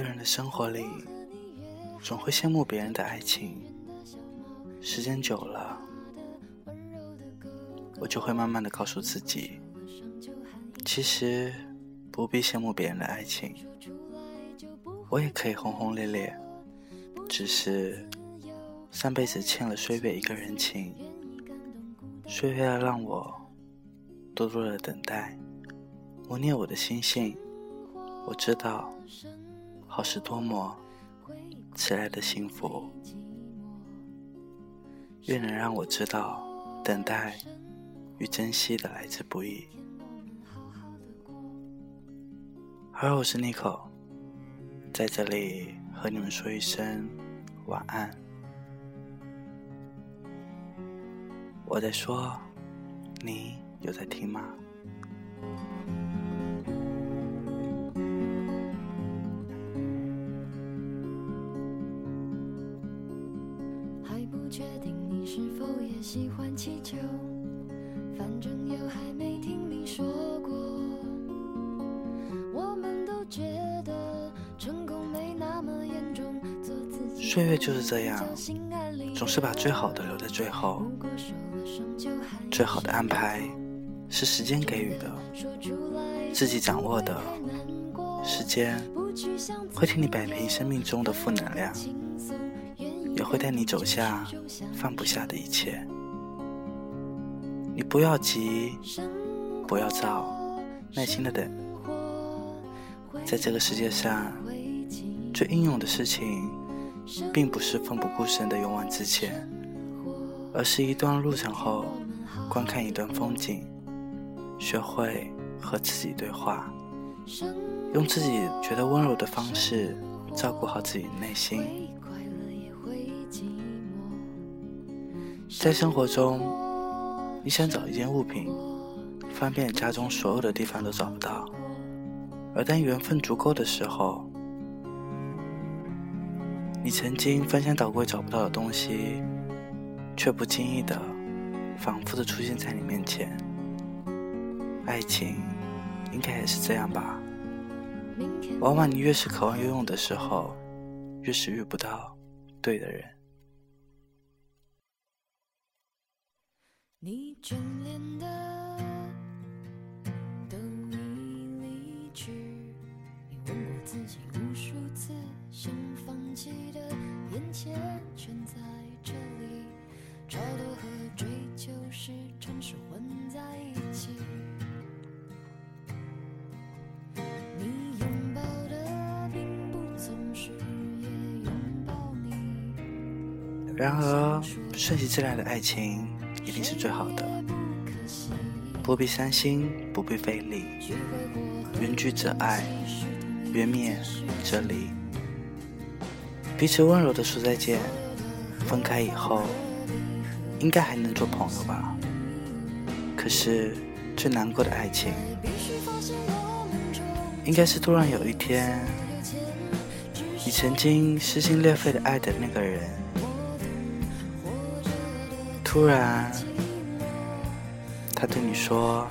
一个人的生活里，总会羡慕别人的爱情。时间久了，我就会慢慢的告诉自己，其实不必羡慕别人的爱情，我也可以轰轰烈烈，只是上辈子欠了岁月一个人情，岁月让我多多的等待，磨练我的心性。我知道。好是多么迟来的幸福，越能让我知道等待与珍惜的来之不易。而我是 Nico，在这里和你们说一声晚安。我在说，你有在听吗？喜欢气球，反正又还没听你说过。我们都觉得成功没那么严重，做自己。岁月就是这样，总是把最好的留在最后。最好的安排是时间给予的，自己掌握的。时间会替你摆平生命中的负能量。也会带你走下放不下的一切。你不要急，不要躁，耐心的等。在这个世界上，最英勇的事情，并不是奋不顾身的勇往直前，而是一段路程后，观看一段风景，学会和自己对话，用自己觉得温柔的方式，照顾好自己的内心。在生活中，你想找一件物品，翻遍家中所有的地方都找不到；而当缘分足够的时候，你曾经翻箱倒柜找不到的东西，却不经意的、反复的出现在你面前。爱情，应该也是这样吧？往往你越是渴望拥有的时候，越是遇不到对的人。你眷恋的都已离去，你问过自己无数次，想放弃的眼前全在这里，超脱和追求是城市混在一起。你拥抱的并不总是也拥抱你。然而，顺其自然的爱情。一定是最好的，不必伤心，不必费力。缘聚则爱，缘灭则离。彼此温柔的说再见，分开以后，应该还能做朋友吧？可是最难过的爱情，应该是突然有一天，你曾经撕心裂肺的爱的那个人。突然，他对你说：“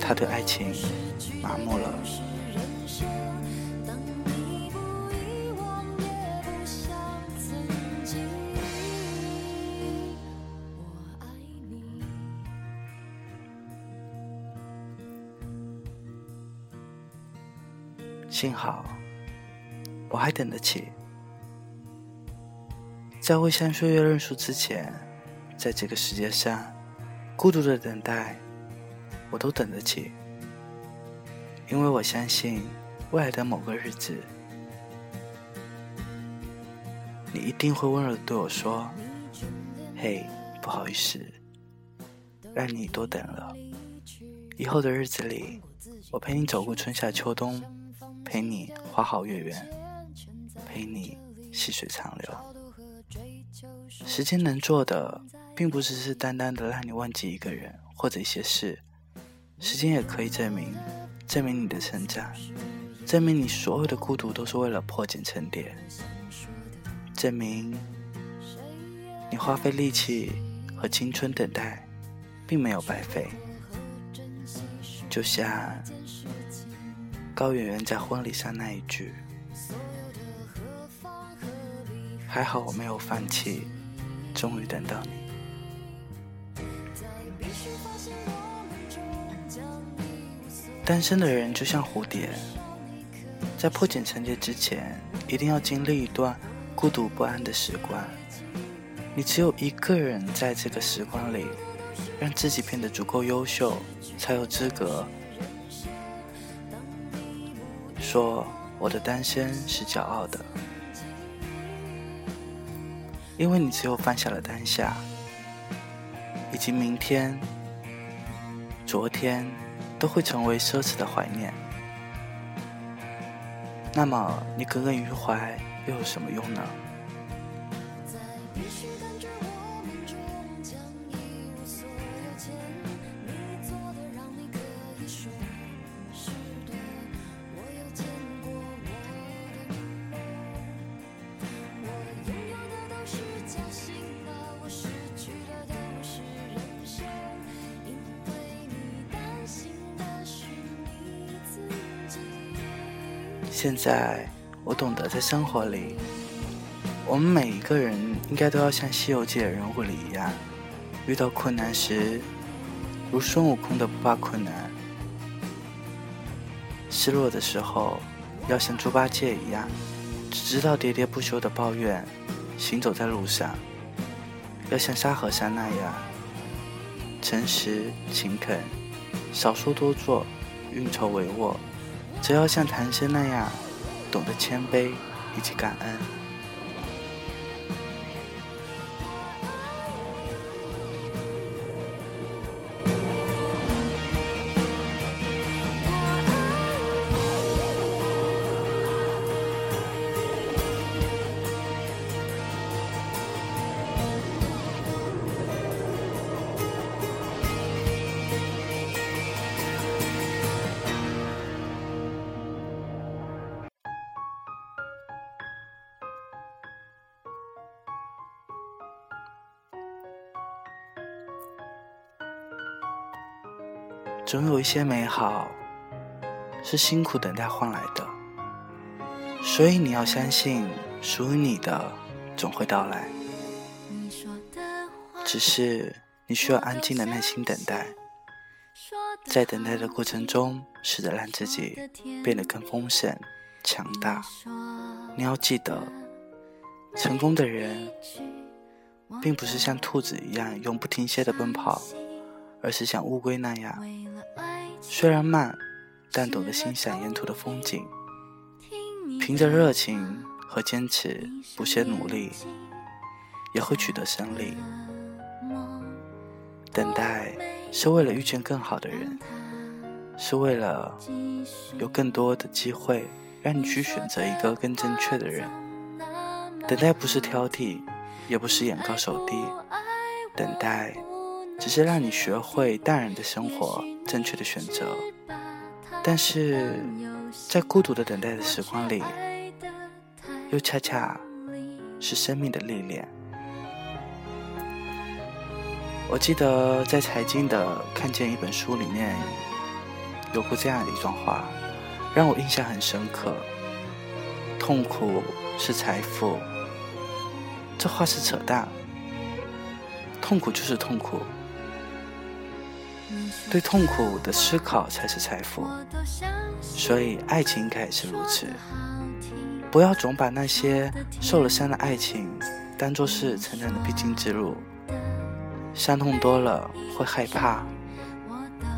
他对爱情麻木了。”幸好，我还等得起。在未向岁月认输之前，在这个世界上，孤独的等待，我都等得起。因为我相信，未来的某个日子，你一定会温柔的对我说：“嘿，不好意思，让你多等了。以后的日子里，我陪你走过春夏秋冬，陪你花好月圆，陪你细水长流。”时间能做的，并不只是单单的让你忘记一个人或者一些事，时间也可以证明，证明你的成长，证明你所有的孤独都是为了破茧成蝶，证明你花费力气和青春等待，并没有白费。就像高圆圆在婚礼上那一句：“还好我没有放弃，终于等到你。”单身的人就像蝴蝶，在破茧成蝶之前，一定要经历一段孤独不安的时光。你只有一个人在这个时光里，让自己变得足够优秀，才有资格说我的单身是骄傲的。因为你只有放下了当下，以及明天、昨天。都会成为奢侈的怀念。那么，你耿耿于怀又有什么用呢？现在我懂得，在生活里，我们每一个人应该都要像《西游记》的人物里一样，遇到困难时，如孙悟空的不怕困难；失落的时候，要像猪八戒一样，只知道喋喋不休的抱怨；行走在路上，要像沙和尚那样，诚实勤恳，少说多做，运筹帷幄。只要像唐僧那样，懂得谦卑以及感恩。总有一些美好是辛苦等待换来的，所以你要相信，属于你的总会到来。只是你需要安静的耐心等待，在等待的过程中，试着让自己变得更丰盛、强大。你要记得，成功的人并不是像兔子一样永不停歇的奔跑。而是像乌龟那样，虽然慢，但懂得欣赏沿途的风景。凭着热情和坚持，不懈努力，也会取得胜利。等待是为了遇见更好的人，是为了有更多的机会让你去选择一个更正确的人。等待不是挑剔，也不是眼高手低，等待。只是让你学会淡然的生活，正确的选择。但是在孤独的等待的时光里，又恰恰是生命的历练。我记得在财经的看见一本书里面有过这样的一段话，让我印象很深刻：痛苦是财富。这话是扯淡，痛苦就是痛苦。对痛苦的思考才是财富，所以爱情应该也是如此。不要总把那些受了伤的爱情当做是成长的必经之路，伤痛多了会害怕。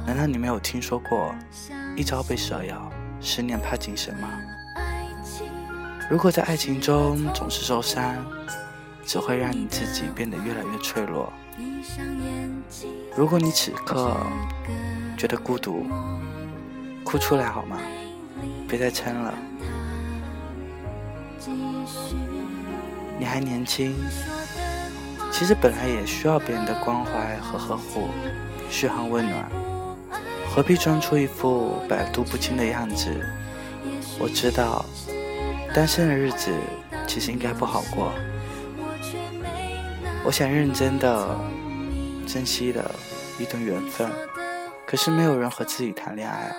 难道你没有听说过“一朝被蛇咬，十年怕井绳”吗？如果在爱情中总是受伤，只会让你自己变得越来越脆弱。如果你此刻觉得孤独，哭出来好吗？别再撑了。你还年轻，其实本来也需要别人的关怀和呵护，嘘寒问暖，何必装出一副百毒不侵的样子？我知道，单身的日子其实应该不好过。我想认真的。珍惜的一段缘分，可是没有人和自己谈恋爱啊。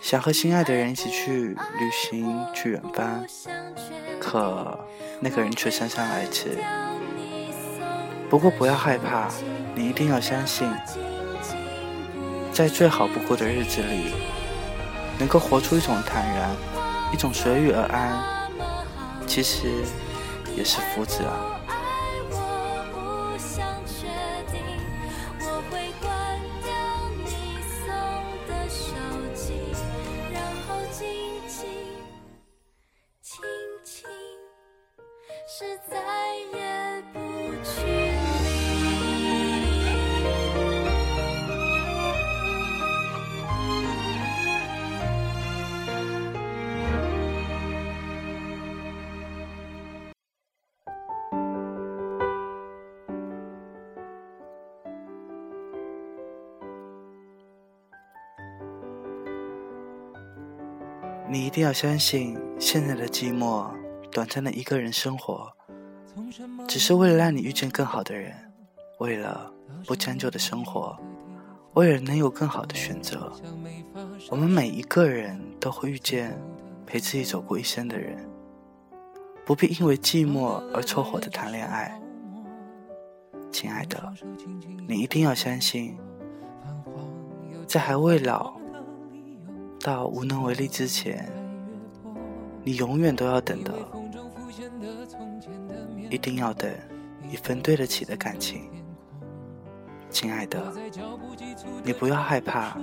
想和心爱的人一起去旅行，去远方，可那个人却姗姗来迟。不过不要害怕，你一定要相信，在最好不过的日子里，能够活出一种坦然，一种随遇而安，其实也是福子啊。你一定要相信，现在的寂寞，短暂的一个人生活，只是为了让你遇见更好的人，为了不将就的生活，为了能有更好的选择。我们每一个人都会遇见陪自己走过一生的人，不必因为寂寞而凑合的谈恋爱。亲爱的，你一定要相信，在还未老。到无能为力之前，你永远都要等的，一定要等一份对得起的感情。亲爱的，你不要害怕，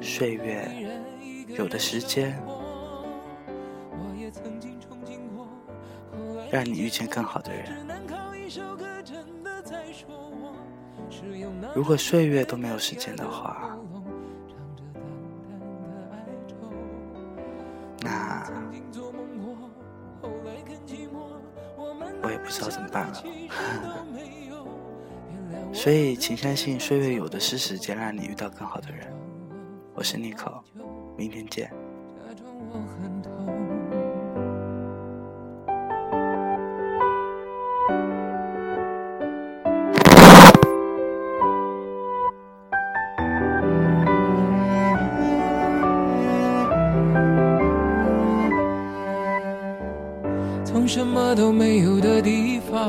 岁月有的时间，让你遇见更好的人。如果岁月都没有时间的话。所以请相信岁月有的是时间让你遇到更好的人。我是妮可，明天见。从什么都没有的地方